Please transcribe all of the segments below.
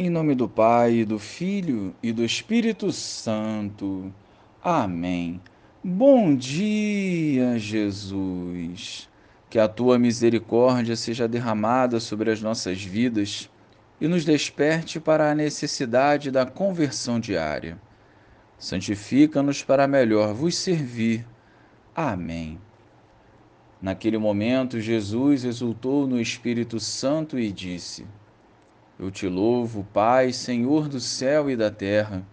Em nome do Pai, do Filho e do Espírito Santo. Amém. Bom dia, Jesus. Que a tua misericórdia seja derramada sobre as nossas vidas e nos desperte para a necessidade da conversão diária. Santifica-nos para melhor vos servir. Amém. Naquele momento, Jesus exultou no Espírito Santo e disse: eu te louvo, Pai, Senhor do céu e da terra,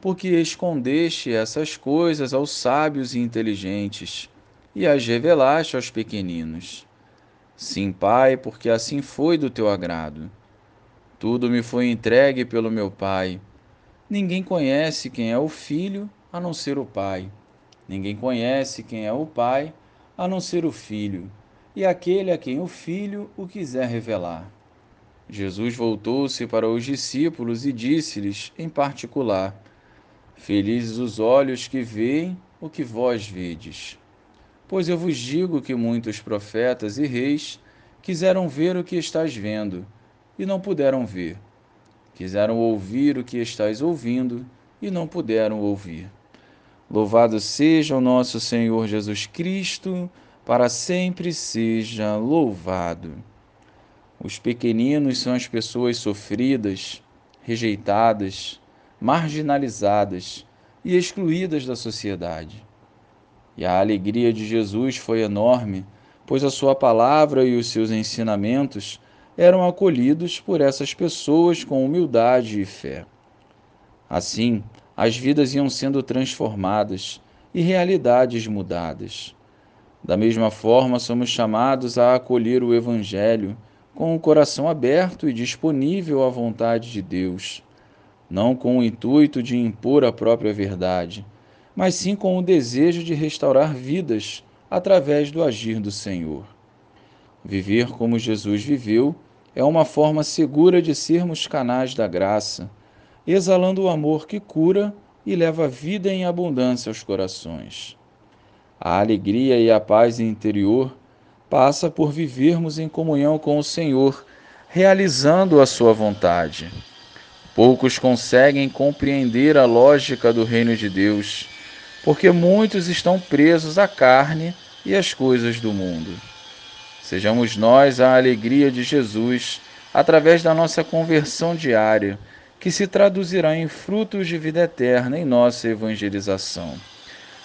porque escondeste essas coisas aos sábios e inteligentes e as revelaste aos pequeninos. Sim, Pai, porque assim foi do teu agrado. Tudo me foi entregue pelo meu Pai. Ninguém conhece quem é o Filho a não ser o Pai. Ninguém conhece quem é o Pai a não ser o Filho, e aquele a quem o Filho o quiser revelar. Jesus voltou-se para os discípulos e disse-lhes em particular: Felizes os olhos que veem o que vós vedes. Pois eu vos digo que muitos profetas e reis quiseram ver o que estás vendo e não puderam ver. Quiseram ouvir o que estás ouvindo e não puderam ouvir. Louvado seja o nosso Senhor Jesus Cristo, para sempre seja louvado. Os pequeninos são as pessoas sofridas, rejeitadas, marginalizadas e excluídas da sociedade. E a alegria de Jesus foi enorme, pois a sua palavra e os seus ensinamentos eram acolhidos por essas pessoas com humildade e fé. Assim, as vidas iam sendo transformadas e realidades mudadas. Da mesma forma, somos chamados a acolher o Evangelho com o coração aberto e disponível à vontade de Deus, não com o intuito de impor a própria verdade, mas sim com o desejo de restaurar vidas através do agir do Senhor. Viver como Jesus viveu é uma forma segura de sermos canais da graça, exalando o amor que cura e leva vida em abundância aos corações. A alegria e a paz interior passa por vivermos em comunhão com o Senhor, realizando a Sua vontade. Poucos conseguem compreender a lógica do reino de Deus, porque muitos estão presos à carne e às coisas do mundo. Sejamos nós a alegria de Jesus através da nossa conversão diária, que se traduzirá em frutos de vida eterna em nossa evangelização.